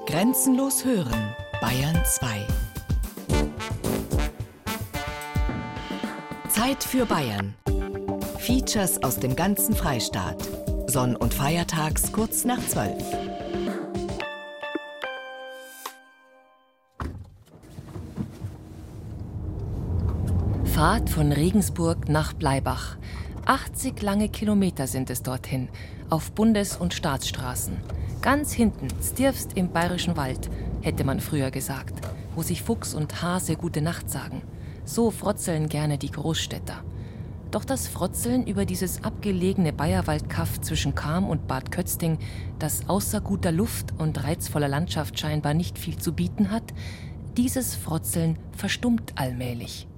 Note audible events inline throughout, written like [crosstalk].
Grenzenlos hören, Bayern 2. Zeit für Bayern. Features aus dem ganzen Freistaat. Sonn- und Feiertags kurz nach 12. Fahrt von Regensburg nach Bleibach. 80 lange Kilometer sind es dorthin, auf Bundes- und Staatsstraßen. Ganz hinten, stirfst im bayerischen Wald, hätte man früher gesagt, wo sich Fuchs und Hase gute Nacht sagen. So frotzeln gerne die Großstädter. Doch das Frotzeln über dieses abgelegene Bayerwaldkaff zwischen Cham und Bad Kötzting, das außer guter Luft und reizvoller Landschaft scheinbar nicht viel zu bieten hat, dieses Frotzeln verstummt allmählich.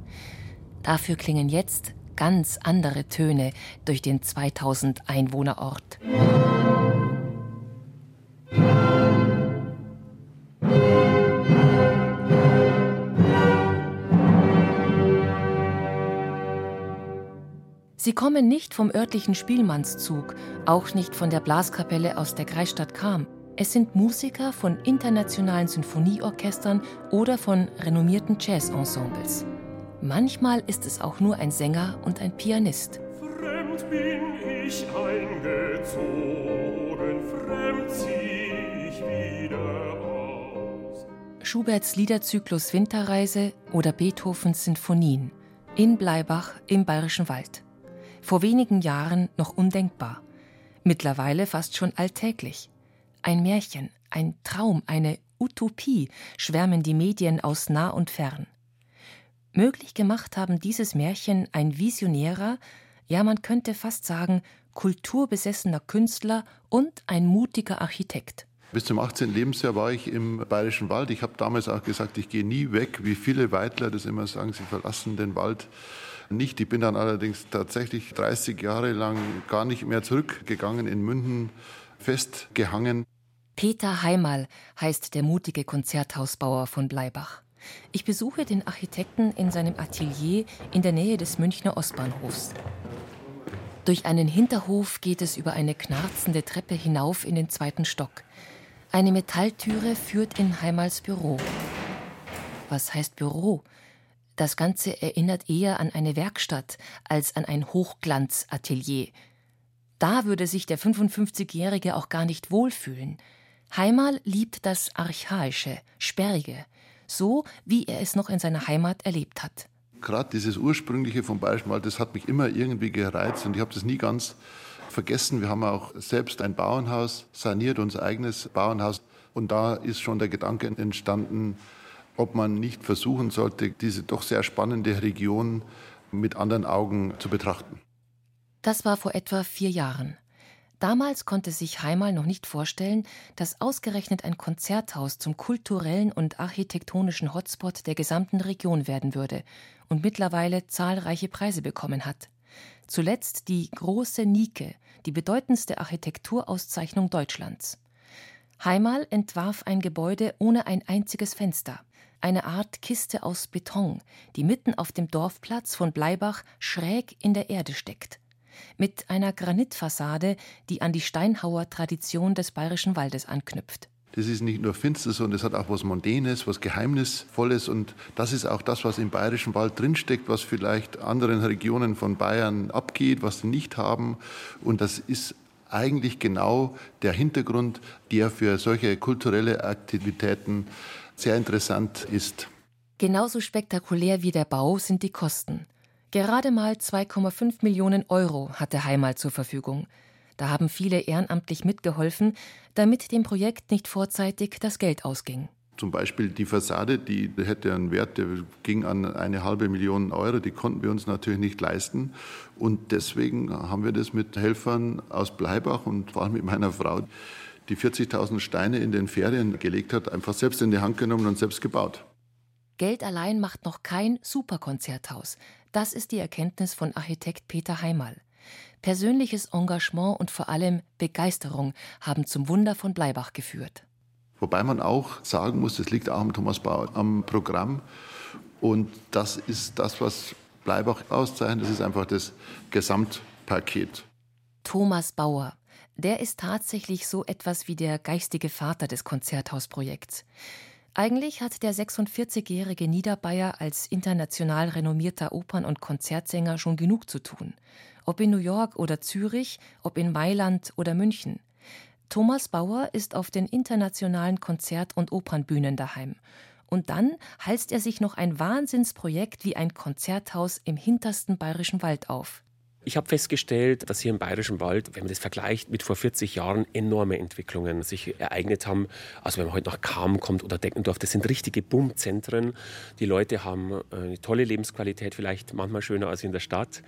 Dafür klingen jetzt ganz andere Töne durch den 2000 Einwohnerort. Sie kommen nicht vom örtlichen Spielmannszug, auch nicht von der Blaskapelle aus der Kreisstadt Cham. Es sind Musiker von internationalen Sinfonieorchestern oder von renommierten Jazzensembles. Manchmal ist es auch nur ein Sänger und ein Pianist. Fremd bin ich eingezogen, fremd zieh ich wieder aus. Schuberts Liederzyklus Winterreise oder Beethovens Sinfonien in Bleibach im Bayerischen Wald. Vor wenigen Jahren noch undenkbar. Mittlerweile fast schon alltäglich. Ein Märchen, ein Traum, eine Utopie schwärmen die Medien aus nah und fern. Möglich gemacht haben dieses Märchen ein visionärer, ja man könnte fast sagen, kulturbesessener Künstler und ein mutiger Architekt. Bis zum 18. Lebensjahr war ich im Bayerischen Wald. Ich habe damals auch gesagt, ich gehe nie weg, wie viele Weidler das immer sagen, sie verlassen den Wald nicht. Ich bin dann allerdings tatsächlich 30 Jahre lang gar nicht mehr zurückgegangen, in München festgehangen. Peter Heimal heißt der mutige Konzerthausbauer von Bleibach. Ich besuche den Architekten in seinem Atelier in der Nähe des Münchner Ostbahnhofs. Durch einen Hinterhof geht es über eine knarzende Treppe hinauf in den zweiten Stock. Eine Metalltüre führt in Heimals Büro. Was heißt Büro? Das Ganze erinnert eher an eine Werkstatt als an ein Hochglanzatelier. Da würde sich der 55-Jährige auch gar nicht wohlfühlen. Heimal liebt das Archaische, Sperrige, so wie er es noch in seiner Heimat erlebt hat. Gerade dieses Ursprüngliche vom Wald, das hat mich immer irgendwie gereizt und ich habe das nie ganz vergessen. Wir haben auch selbst ein Bauernhaus saniert, unser eigenes Bauernhaus. Und da ist schon der Gedanke entstanden, ob man nicht versuchen sollte, diese doch sehr spannende Region mit anderen Augen zu betrachten. Das war vor etwa vier Jahren. Damals konnte sich Heimal noch nicht vorstellen, dass ausgerechnet ein Konzerthaus zum kulturellen und architektonischen Hotspot der gesamten Region werden würde und mittlerweile zahlreiche Preise bekommen hat. Zuletzt die Große Nike, die bedeutendste Architekturauszeichnung Deutschlands. Heimal entwarf ein Gebäude ohne ein einziges Fenster, eine Art Kiste aus Beton, die mitten auf dem Dorfplatz von Bleibach schräg in der Erde steckt mit einer Granitfassade, die an die Steinhauer-Tradition des Bayerischen Waldes anknüpft. Das ist nicht nur finster, sondern es hat auch was Mondänes, was Geheimnisvolles. Und das ist auch das, was im Bayerischen Wald drinsteckt, was vielleicht anderen Regionen von Bayern abgeht, was sie nicht haben. Und das ist eigentlich genau der Hintergrund, der für solche kulturelle Aktivitäten sehr interessant ist. Genauso spektakulär wie der Bau sind die Kosten. Gerade mal 2,5 Millionen Euro hatte Heimal zur Verfügung. Da haben viele ehrenamtlich mitgeholfen, damit dem Projekt nicht vorzeitig das Geld ausging. Zum Beispiel die Fassade, die hätte einen Wert, der ging an eine halbe Million Euro, die konnten wir uns natürlich nicht leisten. Und deswegen haben wir das mit Helfern aus Bleibach und vor allem mit meiner Frau, die 40.000 Steine in den Ferien gelegt hat, einfach selbst in die Hand genommen und selbst gebaut. Geld allein macht noch kein Superkonzerthaus. Das ist die Erkenntnis von Architekt Peter Heimal. Persönliches Engagement und vor allem Begeisterung haben zum Wunder von Bleibach geführt. Wobei man auch sagen muss, das liegt auch am Thomas Bauer, am Programm. Und das ist das, was Bleibach auszeichnet. Das ist einfach das Gesamtpaket. Thomas Bauer, Der ist tatsächlich so etwas wie der geistige Vater des Konzerthausprojekts. Eigentlich hat der 46-jährige Niederbayer als international renommierter Opern- und Konzertsänger schon genug zu tun. Ob in New York oder Zürich, ob in Mailand oder München. Thomas Bauer ist auf den internationalen Konzert- und Opernbühnen daheim. Und dann halst er sich noch ein Wahnsinnsprojekt wie ein Konzerthaus im hintersten bayerischen Wald auf. Ich habe festgestellt, dass hier im Bayerischen Wald, wenn man das vergleicht mit vor 40 Jahren, enorme Entwicklungen sich ereignet haben. Also wenn man heute nach Kam kommt oder Deckendorf, das sind richtige Boomzentren. Die Leute haben äh, eine tolle Lebensqualität, vielleicht manchmal schöner als in der Stadt.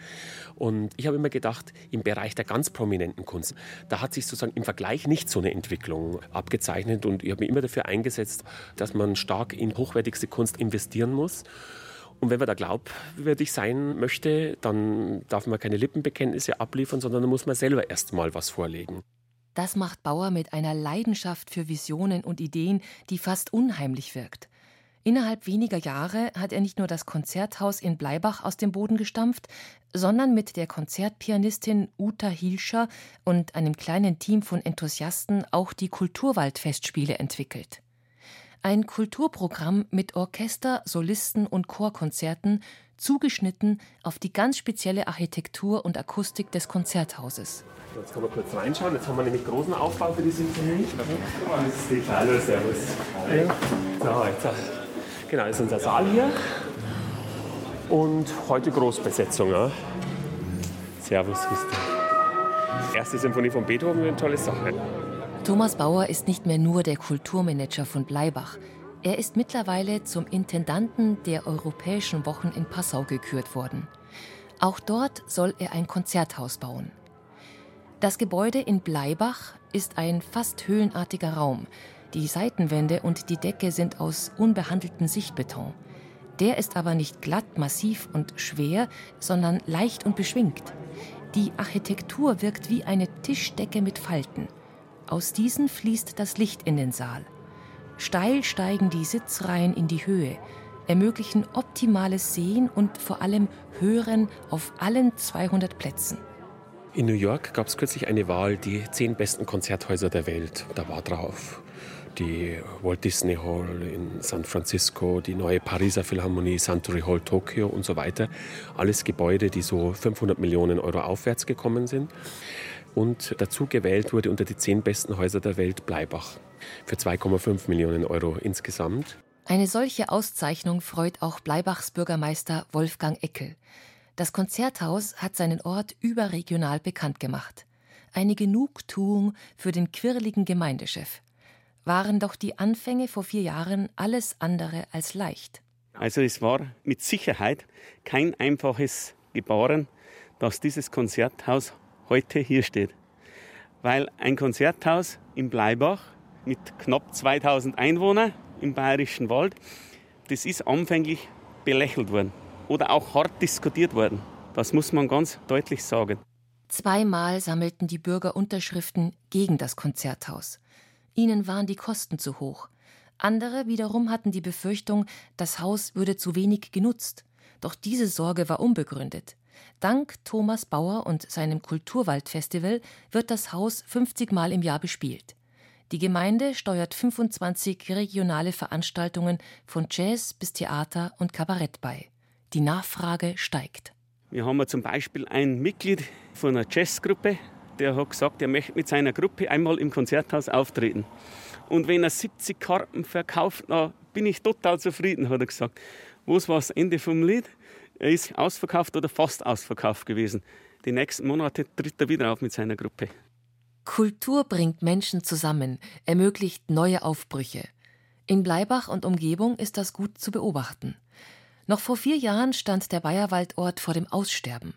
Und ich habe immer gedacht, im Bereich der ganz prominenten Kunst, da hat sich sozusagen im Vergleich nicht so eine Entwicklung abgezeichnet. Und ich habe mich immer dafür eingesetzt, dass man stark in hochwertigste Kunst investieren muss. Und wenn man da glaubwürdig sein möchte, dann darf man keine Lippenbekenntnisse abliefern, sondern dann muss man selber erst mal was vorlegen. Das macht Bauer mit einer Leidenschaft für Visionen und Ideen, die fast unheimlich wirkt. Innerhalb weniger Jahre hat er nicht nur das Konzerthaus in Bleibach aus dem Boden gestampft, sondern mit der Konzertpianistin Uta Hilscher und einem kleinen Team von Enthusiasten auch die Kulturwaldfestspiele entwickelt. Ein Kulturprogramm mit Orchester, Solisten und Chorkonzerten, zugeschnitten auf die ganz spezielle Architektur und Akustik des Konzerthauses. Jetzt können wir kurz reinschauen. Jetzt haben wir nämlich großen Aufbau für die Sinfonie. Die Hallo, Servus. So, jetzt, genau, das ist unser Saal hier. Und heute Großbesetzung. Ja. Servus, Christi. Erste Sinfonie von Beethoven, eine tolle Sache. Thomas Bauer ist nicht mehr nur der Kulturmanager von Bleibach. Er ist mittlerweile zum Intendanten der Europäischen Wochen in Passau gekürt worden. Auch dort soll er ein Konzerthaus bauen. Das Gebäude in Bleibach ist ein fast höhlenartiger Raum. Die Seitenwände und die Decke sind aus unbehandeltem Sichtbeton. Der ist aber nicht glatt, massiv und schwer, sondern leicht und beschwingt. Die Architektur wirkt wie eine Tischdecke mit Falten. Aus diesen fließt das Licht in den Saal. Steil steigen die Sitzreihen in die Höhe, ermöglichen optimales Sehen und vor allem Hören auf allen 200 Plätzen. In New York gab es kürzlich eine Wahl, die zehn besten Konzerthäuser der Welt. Da war drauf die Walt Disney Hall in San Francisco, die neue Pariser Philharmonie, Suntory Hall Tokio und so weiter. Alles Gebäude, die so 500 Millionen Euro aufwärts gekommen sind und dazu gewählt wurde unter die zehn besten Häuser der Welt Bleibach für 2,5 Millionen Euro insgesamt. Eine solche Auszeichnung freut auch Bleibachs Bürgermeister Wolfgang Eckel. Das Konzerthaus hat seinen Ort überregional bekannt gemacht. Eine Genugtuung für den quirligen Gemeindechef. Waren doch die Anfänge vor vier Jahren alles andere als leicht. Also es war mit Sicherheit kein einfaches Gebaren, dass dieses Konzerthaus heute hier steht. Weil ein Konzerthaus in Bleibach mit knapp 2000 Einwohnern im Bayerischen Wald, das ist anfänglich belächelt worden oder auch hart diskutiert worden. Das muss man ganz deutlich sagen. Zweimal sammelten die Bürger Unterschriften gegen das Konzerthaus. Ihnen waren die Kosten zu hoch. Andere wiederum hatten die Befürchtung, das Haus würde zu wenig genutzt. Doch diese Sorge war unbegründet. Dank Thomas Bauer und seinem Kulturwaldfestival wird das Haus 50 Mal im Jahr bespielt. Die Gemeinde steuert 25 regionale Veranstaltungen von Jazz bis Theater und Kabarett bei. Die Nachfrage steigt. Wir haben zum Beispiel ein Mitglied von einer Jazzgruppe, der hat gesagt, er möchte mit seiner Gruppe einmal im Konzerthaus auftreten. Und wenn er 70 Karten verkauft, dann bin ich total zufrieden, hat er gesagt. Was war das Ende vom Lied? Er ist ausverkauft oder fast ausverkauft gewesen. Die nächsten Monate tritt er wieder auf mit seiner Gruppe. Kultur bringt Menschen zusammen, ermöglicht neue Aufbrüche. In Bleibach und Umgebung ist das gut zu beobachten. Noch vor vier Jahren stand der Bayerwaldort vor dem Aussterben.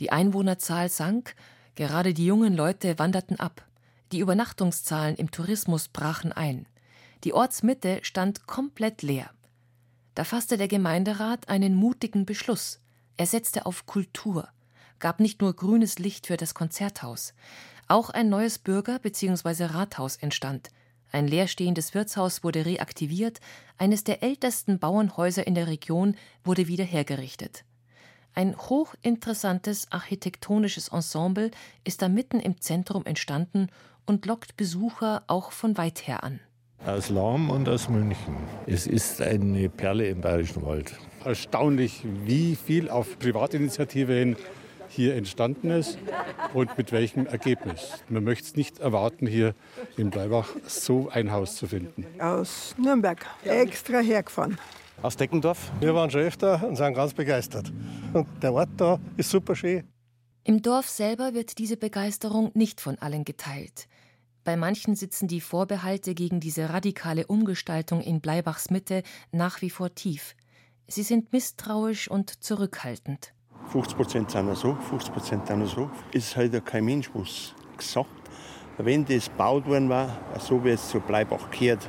Die Einwohnerzahl sank, gerade die jungen Leute wanderten ab. Die Übernachtungszahlen im Tourismus brachen ein. Die Ortsmitte stand komplett leer. Da fasste der Gemeinderat einen mutigen Beschluss. Er setzte auf Kultur, gab nicht nur grünes Licht für das Konzerthaus, auch ein neues Bürger- bzw. Rathaus entstand. Ein leerstehendes Wirtshaus wurde reaktiviert, eines der ältesten Bauernhäuser in der Region wurde wieder hergerichtet. Ein hochinteressantes architektonisches Ensemble ist da mitten im Zentrum entstanden und lockt Besucher auch von weit her an. Aus Lahm und aus München. Es ist eine Perle im Bayerischen Wald. Erstaunlich, wie viel auf Privatinitiative hin hier entstanden ist und mit welchem Ergebnis. Man möchte es nicht erwarten, hier in Bleibach so ein Haus zu finden. Aus Nürnberg, extra hergefahren. Aus Deckendorf. Wir waren schon öfter und sind ganz begeistert. Und der Ort da ist super schön. Im Dorf selber wird diese Begeisterung nicht von allen geteilt. Bei manchen sitzen die Vorbehalte gegen diese radikale Umgestaltung in Bleibachs Mitte nach wie vor tief. Sie sind misstrauisch und zurückhaltend. 50 Prozent sind so, 50 Prozent sind so. Es ist halt kein Mensch, was gesagt Wenn das gebaut worden war, so wie es zu Bleibach gehört,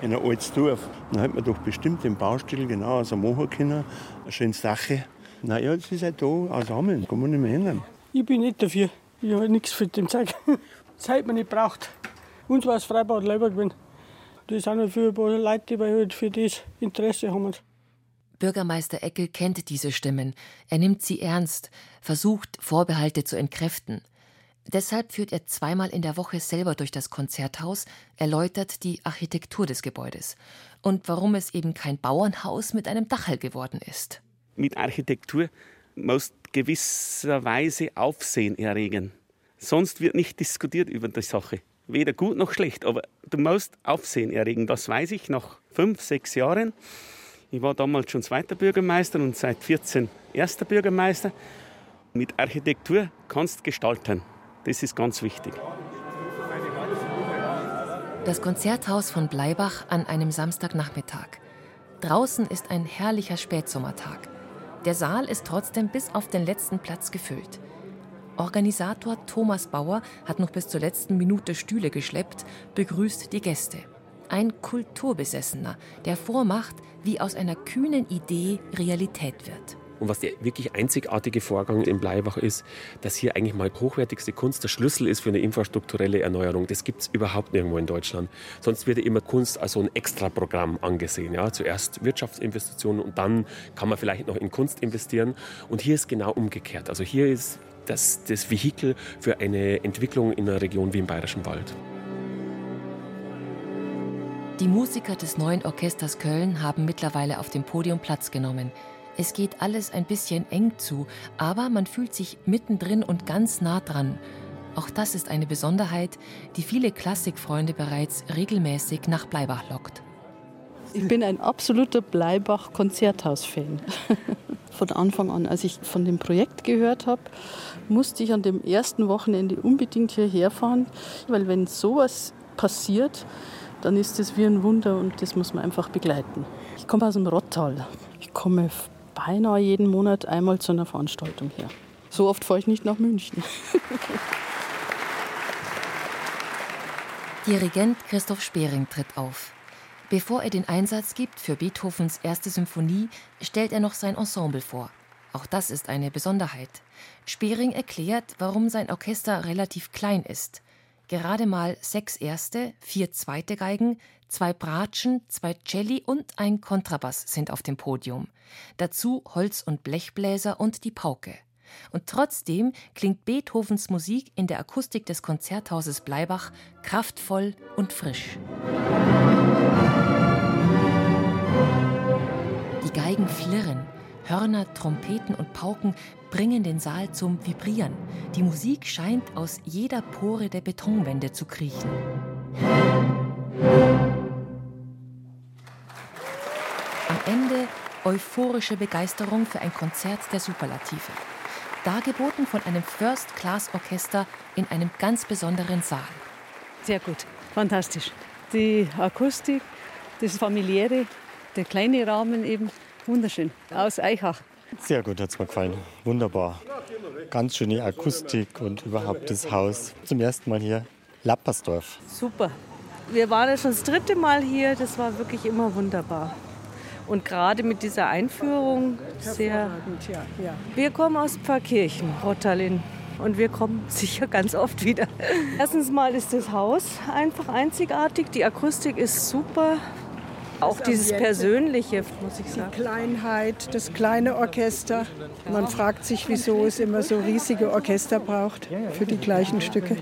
in ein altes Dorf, dann hat man doch bestimmt den Baustil genau so machen können. Eine schöne Sache. Naja, das ist halt da aus Ammeln, kann man nicht mehr ändern. Ich bin nicht dafür. Ich habe nichts für den Zeug. [laughs] Hat man nicht braucht. Uns war das Freibad lieber gewesen. Das sind halt für ein paar Leute, die halt für das Interesse haben. Bürgermeister Eckel kennt diese Stimmen. Er nimmt sie ernst, versucht, Vorbehalte zu entkräften. Deshalb führt er zweimal in der Woche selber durch das Konzerthaus, erläutert die Architektur des Gebäudes und warum es eben kein Bauernhaus mit einem Dachel geworden ist. Mit Architektur muss gewisserweise Aufsehen erregen. Sonst wird nicht diskutiert über die Sache. Weder gut noch schlecht, aber du musst Aufsehen erregen. Das weiß ich nach fünf, sechs Jahren. Ich war damals schon zweiter Bürgermeister und seit 14 erster Bürgermeister. Mit Architektur kannst gestalten. Das ist ganz wichtig. Das Konzerthaus von Bleibach an einem Samstagnachmittag. Draußen ist ein herrlicher Spätsommertag. Der Saal ist trotzdem bis auf den letzten Platz gefüllt. Organisator Thomas Bauer hat noch bis zur letzten Minute Stühle geschleppt, begrüßt die Gäste. Ein Kulturbesessener, der vormacht, wie aus einer kühnen Idee Realität wird. Und was der wirklich einzigartige Vorgang in Bleibach ist, dass hier eigentlich mal hochwertigste Kunst der Schlüssel ist für eine infrastrukturelle Erneuerung. Das gibt es überhaupt nirgendwo in Deutschland. Sonst wird immer Kunst als so ein Extraprogramm angesehen. Ja? Zuerst Wirtschaftsinvestitionen und dann kann man vielleicht noch in Kunst investieren. Und hier ist genau umgekehrt. Also hier ist das, das Vehikel für eine Entwicklung in einer Region wie im Bayerischen Wald. Die Musiker des neuen Orchesters Köln haben mittlerweile auf dem Podium Platz genommen. Es geht alles ein bisschen eng zu, aber man fühlt sich mittendrin und ganz nah dran. Auch das ist eine Besonderheit, die viele Klassikfreunde bereits regelmäßig nach Bleibach lockt. Ich bin ein absoluter Bleibach-Konzerthaus-Fan. [laughs] Von Anfang an, als ich von dem Projekt gehört habe, musste ich an dem ersten Wochenende unbedingt hierher fahren, weil wenn sowas passiert, dann ist es wie ein Wunder und das muss man einfach begleiten. Ich komme aus dem Rottal. Ich komme beinahe jeden Monat einmal zu einer Veranstaltung her. So oft fahre ich nicht nach München. [laughs] Dirigent Christoph Spering tritt auf. Bevor er den Einsatz gibt für Beethovens erste Symphonie, stellt er noch sein Ensemble vor. Auch das ist eine Besonderheit. Spering erklärt, warum sein Orchester relativ klein ist. Gerade mal sechs erste, vier zweite Geigen, zwei Bratschen, zwei Celli und ein Kontrabass sind auf dem Podium. Dazu Holz- und Blechbläser und die Pauke. Und trotzdem klingt Beethovens Musik in der Akustik des Konzerthauses Bleibach kraftvoll und frisch. Geigen flirren, Hörner, Trompeten und Pauken bringen den Saal zum Vibrieren. Die Musik scheint aus jeder Pore der Betonwände zu kriechen. Am Ende euphorische Begeisterung für ein Konzert der Superlative. Dargeboten von einem First-Class-Orchester in einem ganz besonderen Saal. Sehr gut, fantastisch. Die Akustik, das familiäre, der kleine Rahmen eben, wunderschön. Aus Eichach. Sehr gut, hat es mir gefallen. Wunderbar. Ganz schöne Akustik und überhaupt das Haus. Zum ersten Mal hier. Lappersdorf. Super. Wir waren ja schon das dritte Mal hier. Das war wirklich immer wunderbar. Und gerade mit dieser Einführung sehr. Wir kommen aus Pfarrkirchen, Rottalin. Und wir kommen [laughs] sicher ganz oft wieder. Erstens mal ist das Haus einfach einzigartig. Die Akustik ist super. Auch dieses Persönliche, muss ich sagen. Die Kleinheit, das kleine Orchester. Man fragt sich, wieso es immer so riesige Orchester braucht für die gleichen Stücke.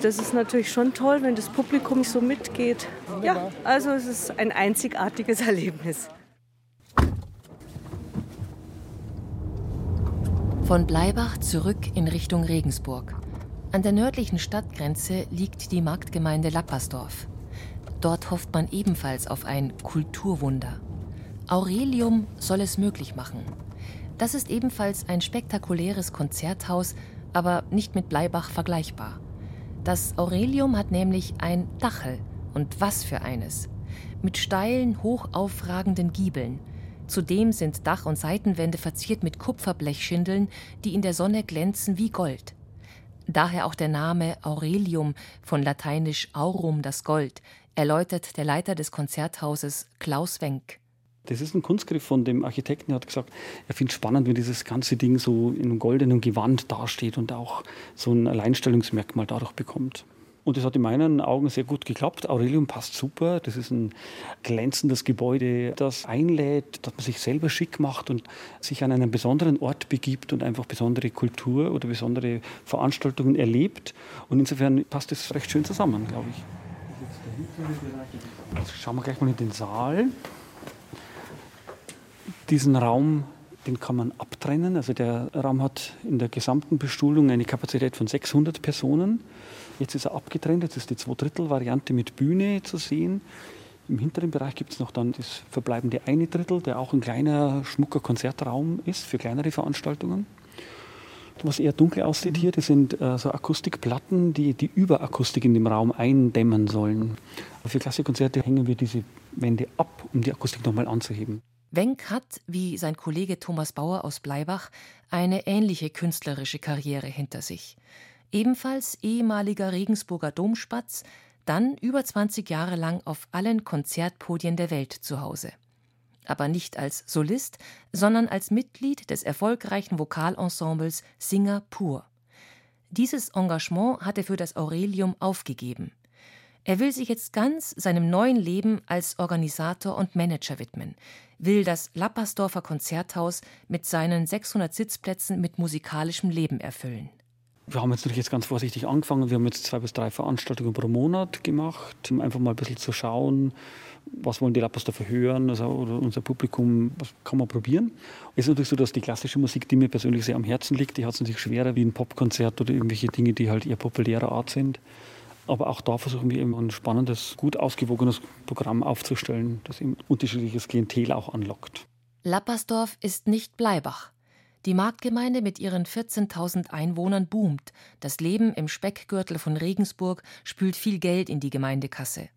Das ist natürlich schon toll, wenn das Publikum so mitgeht. Ja, also es ist ein einzigartiges [laughs] Erlebnis. Von Bleibach zurück in Richtung Regensburg. An der nördlichen Stadtgrenze liegt die Marktgemeinde Lappersdorf. Dort hofft man ebenfalls auf ein Kulturwunder. Aurelium soll es möglich machen. Das ist ebenfalls ein spektakuläres Konzerthaus, aber nicht mit Bleibach vergleichbar. Das Aurelium hat nämlich ein Dachel, und was für eines. Mit steilen, hochaufragenden Giebeln. Zudem sind Dach- und Seitenwände verziert mit Kupferblechschindeln, die in der Sonne glänzen wie Gold. Daher auch der Name Aurelium von lateinisch aurum, das Gold, erläutert der Leiter des Konzerthauses Klaus Wenck. Das ist ein Kunstgriff von dem Architekten. Er hat gesagt, er findet es spannend, wenn dieses ganze Ding so in einem goldenen Gewand dasteht und auch so ein Alleinstellungsmerkmal dadurch bekommt. Und das hat in meinen Augen sehr gut geklappt. Aurelium passt super. Das ist ein glänzendes Gebäude, das einlädt, dass man sich selber schick macht und sich an einen besonderen Ort begibt und einfach besondere Kultur oder besondere Veranstaltungen erlebt. Und insofern passt das recht schön zusammen, glaube ich. Jetzt schauen wir gleich mal in den Saal. Diesen Raum, den kann man abtrennen. Also der Raum hat in der gesamten Bestuhlung eine Kapazität von 600 Personen. Jetzt ist er abgetrennt, jetzt ist die Zwei-Drittel-Variante mit Bühne zu sehen. Im hinteren Bereich gibt es noch dann das verbleibende eine Drittel, der auch ein kleiner, schmucker Konzertraum ist für kleinere Veranstaltungen. Was eher dunkel aussieht hier, das sind äh, so Akustikplatten, die die Überakustik in dem Raum eindämmen sollen. Für Klassikkonzerte hängen wir diese Wände ab, um die Akustik nochmal anzuheben. Wenck hat, wie sein Kollege Thomas Bauer aus Bleibach, eine ähnliche künstlerische Karriere hinter sich. Ebenfalls ehemaliger Regensburger Domspatz, dann über 20 Jahre lang auf allen Konzertpodien der Welt zu Hause aber nicht als Solist, sondern als Mitglied des erfolgreichen Vokalensembles Singer Pur. Dieses Engagement hat er für das Aurelium aufgegeben. Er will sich jetzt ganz seinem neuen Leben als Organisator und Manager widmen, will das Lappersdorfer Konzerthaus mit seinen 600 Sitzplätzen mit musikalischem Leben erfüllen. Wir haben jetzt natürlich jetzt ganz vorsichtig angefangen. Wir haben jetzt zwei bis drei Veranstaltungen pro Monat gemacht, um einfach mal ein bisschen zu schauen, was wollen die Rappers dafür hören, also, oder unser Publikum, was kann man probieren. Es ist natürlich so, dass die klassische Musik, die mir persönlich sehr am Herzen liegt, die hat es natürlich schwerer wie ein Popkonzert oder irgendwelche Dinge, die halt eher populärer Art sind. Aber auch da versuchen wir eben ein spannendes, gut ausgewogenes Programm aufzustellen, das eben unterschiedliches Klientel auch anlockt. Lappersdorf ist nicht Bleibach. Die Marktgemeinde mit ihren 14.000 Einwohnern boomt. Das Leben im Speckgürtel von Regensburg spült viel Geld in die Gemeindekasse.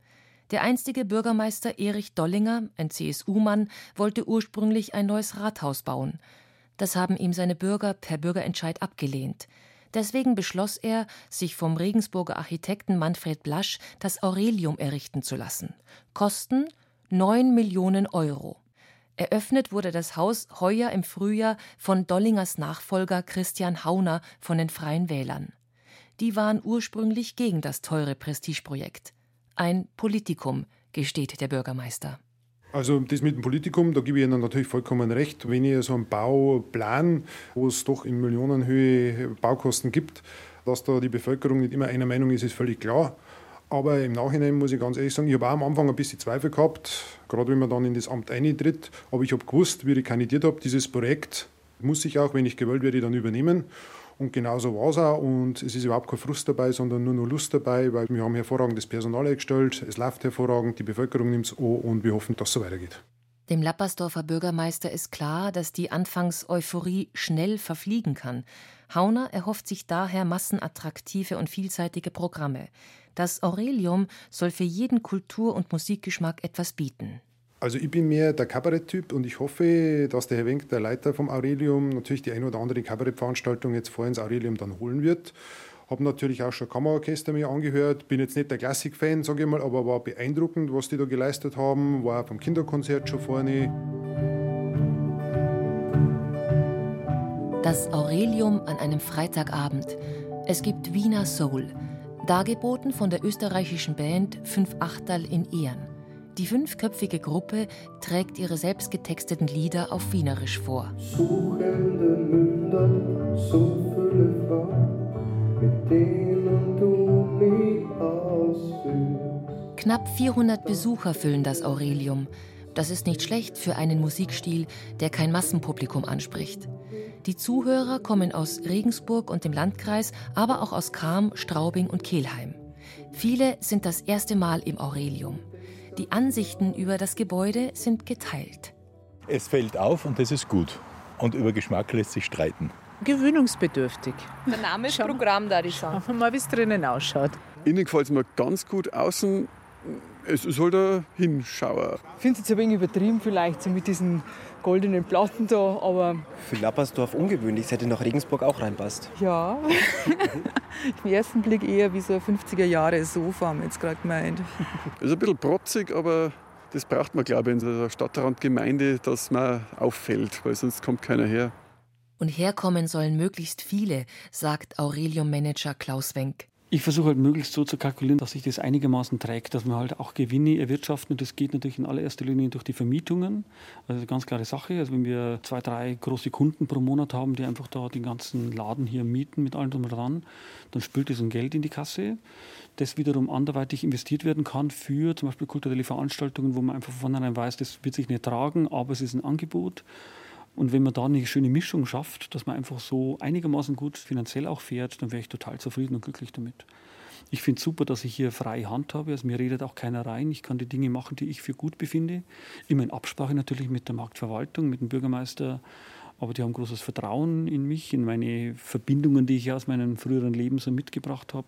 Der einstige Bürgermeister Erich Dollinger, ein CSU-Mann, wollte ursprünglich ein neues Rathaus bauen. Das haben ihm seine Bürger per Bürgerentscheid abgelehnt. Deswegen beschloss er, sich vom Regensburger Architekten Manfred Blasch das Aurelium errichten zu lassen. Kosten 9 Millionen Euro. Eröffnet wurde das Haus heuer im Frühjahr von Dollingers Nachfolger Christian Hauner von den Freien Wählern. Die waren ursprünglich gegen das teure Prestigeprojekt. Ein Politikum, gesteht der Bürgermeister. Also das mit dem Politikum, da gebe ich Ihnen natürlich vollkommen recht. Wenn ich so einen Bauplan, wo es doch in Millionenhöhe Baukosten gibt, dass da die Bevölkerung nicht immer einer Meinung ist, ist völlig klar. Aber im Nachhinein muss ich ganz ehrlich sagen, ich habe am Anfang ein bisschen Zweifel gehabt, gerade wenn man dann in das Amt eintritt. Aber ich habe gewusst, wie ich kandidiert habe, dieses Projekt muss ich auch, wenn ich gewählt werde, dann übernehmen. Und genauso war es auch. Und es ist überhaupt kein Frust dabei, sondern nur noch Lust dabei, weil wir haben hervorragendes Personal eingestellt. Es läuft hervorragend, die Bevölkerung nimmt es an und wir hoffen, dass es so weitergeht. Dem Lappersdorfer Bürgermeister ist klar, dass die Anfangs-Euphorie schnell verfliegen kann. Hauner erhofft sich daher massenattraktive und vielseitige Programme. Das Aurelium soll für jeden Kultur- und Musikgeschmack etwas bieten. Also ich bin mehr der Kabaretttyp und ich hoffe, dass der Herr Wenk, der Leiter vom Aurelium, natürlich die ein oder andere Kabarettveranstaltung jetzt vor ins Aurelium dann holen wird. Habe natürlich auch schon Kammerorchester mir angehört. Bin jetzt nicht der Klassik-Fan, sage ich mal, aber war beeindruckend, was die da geleistet haben. War auch vom Kinderkonzert schon vorne. Das Aurelium an einem Freitagabend. Es gibt Wiener Soul, dargeboten von der österreichischen Band Fünf Achterl in Ehren. Die fünfköpfige Gruppe trägt ihre selbstgetexteten Lieder auf Wienerisch vor. Suchende Münder, so viele Frauen, mit denen du mich ausführst. Knapp 400 Besucher füllen das Aurelium. Das ist nicht schlecht für einen Musikstil, der kein Massenpublikum anspricht. Die Zuhörer kommen aus Regensburg und dem Landkreis, aber auch aus Cham, Straubing und Kelheim. Viele sind das erste Mal im Aurelium. Die Ansichten über das Gebäude sind geteilt. Es fällt auf und das ist gut. Und über Geschmack lässt sich streiten. Gewöhnungsbedürftig. Der Name ist Programm, da ich sagen. Schauen wir mal, wie es drinnen ausschaut. Innen gefällt es mir ganz gut. Außen, es ist halt ein Hinschauer. Ich finde es jetzt ein wenig übertrieben vielleicht, so mit diesen goldenen Platten da, aber... Für Lappersdorf ungewöhnlich, es hätte nach Regensburg auch reinpasst. Ja, [laughs] im ersten Blick eher wie so ein 50er-Jahre-Sofa, haben wir jetzt gerade gemeint. Es [laughs] ist ein bisschen protzig, aber das braucht man, glaube ich, in der Stadtrandgemeinde, dass man auffällt, weil sonst kommt keiner her. Und herkommen sollen möglichst viele, sagt Aurelium-Manager Klaus Wenk. Ich versuche halt möglichst so zu kalkulieren, dass sich das einigermaßen trägt, dass wir halt auch Gewinne erwirtschaften. Und das geht natürlich in allererster Linie durch die Vermietungen. Also eine ganz klare Sache. Also wenn wir zwei, drei große Kunden pro Monat haben, die einfach da den ganzen Laden hier mieten mit allem drum und dran, dann spült das ein Geld in die Kasse, das wiederum anderweitig investiert werden kann für zum Beispiel kulturelle Veranstaltungen, wo man einfach von vornherein weiß, das wird sich nicht tragen, aber es ist ein Angebot. Und wenn man da eine schöne Mischung schafft, dass man einfach so einigermaßen gut finanziell auch fährt, dann wäre ich total zufrieden und glücklich damit. Ich finde es super, dass ich hier freie Hand habe. Also mir redet auch keiner rein. Ich kann die Dinge machen, die ich für gut befinde. Immer in Absprache natürlich mit der Marktverwaltung, mit dem Bürgermeister. Aber die haben großes Vertrauen in mich, in meine Verbindungen, die ich aus meinem früheren Leben so mitgebracht habe.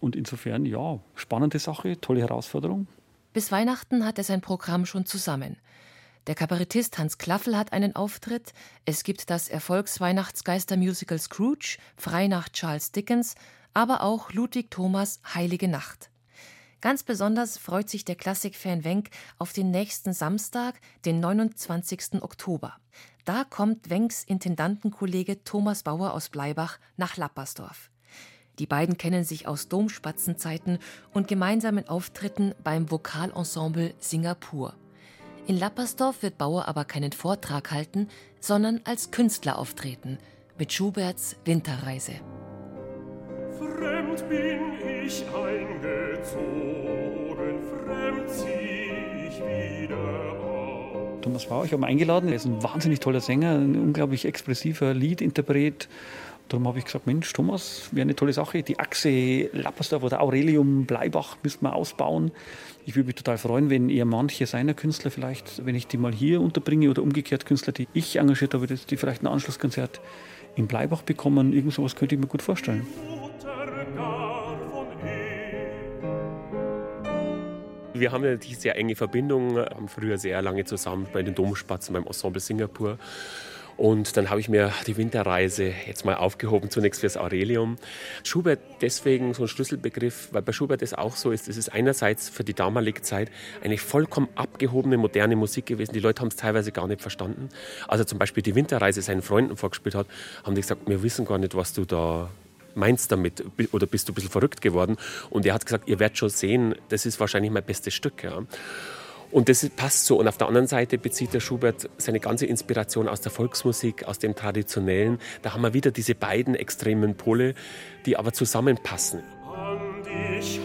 Und insofern, ja, spannende Sache, tolle Herausforderung. Bis Weihnachten hat er sein Programm schon zusammen. Der Kabarettist Hans Klaffel hat einen Auftritt. Es gibt das Erfolgsweihnachtsgeister-Musical Scrooge, frei nach Charles Dickens, aber auch Ludwig Thomas Heilige Nacht. Ganz besonders freut sich der Klassikfan Wenk auf den nächsten Samstag, den 29. Oktober. Da kommt Wenks Intendantenkollege Thomas Bauer aus Bleibach nach Lappersdorf. Die beiden kennen sich aus Domspatzenzeiten und gemeinsamen Auftritten beim Vokalensemble Singapur. In Lappersdorf wird Bauer aber keinen Vortrag halten, sondern als Künstler auftreten mit Schuberts Winterreise. Fremd bin ich eingezogen, fremd zieh ich wieder auf. Thomas Bauer, ich habe ihn eingeladen. Er ist ein wahnsinnig toller Sänger, ein unglaublich expressiver Liedinterpret. Darum habe ich gesagt, Mensch, Thomas, wäre eine tolle Sache. Die Achse Lappersdorf oder Aurelium Bleibach müssten wir ausbauen. Ich würde mich total freuen, wenn eher manche seiner Künstler vielleicht, wenn ich die mal hier unterbringe oder umgekehrt Künstler, die ich engagiert habe, die vielleicht ein Anschlusskonzert in Bleibach bekommen. Irgend sowas könnte ich mir gut vorstellen. Wir haben die sehr enge Verbindung, haben früher sehr lange zusammen bei den Domspatzen beim Ensemble Singapur. Und dann habe ich mir die Winterreise jetzt mal aufgehoben, zunächst fürs Aurelium. Schubert deswegen so ein Schlüsselbegriff, weil bei Schubert es auch so ist, es ist einerseits für die damalige Zeit eine vollkommen abgehobene, moderne Musik gewesen. Die Leute haben es teilweise gar nicht verstanden. Also zum Beispiel die Winterreise seinen Freunden vorgespielt hat, haben die gesagt, wir wissen gar nicht, was du da meinst damit oder bist du ein bisschen verrückt geworden? Und er hat gesagt, ihr werdet schon sehen, das ist wahrscheinlich mein bestes Stück. Ja. Und das passt so. Und auf der anderen Seite bezieht der Schubert seine ganze Inspiration aus der Volksmusik, aus dem Traditionellen. Da haben wir wieder diese beiden extremen Pole, die aber zusammenpassen. An dich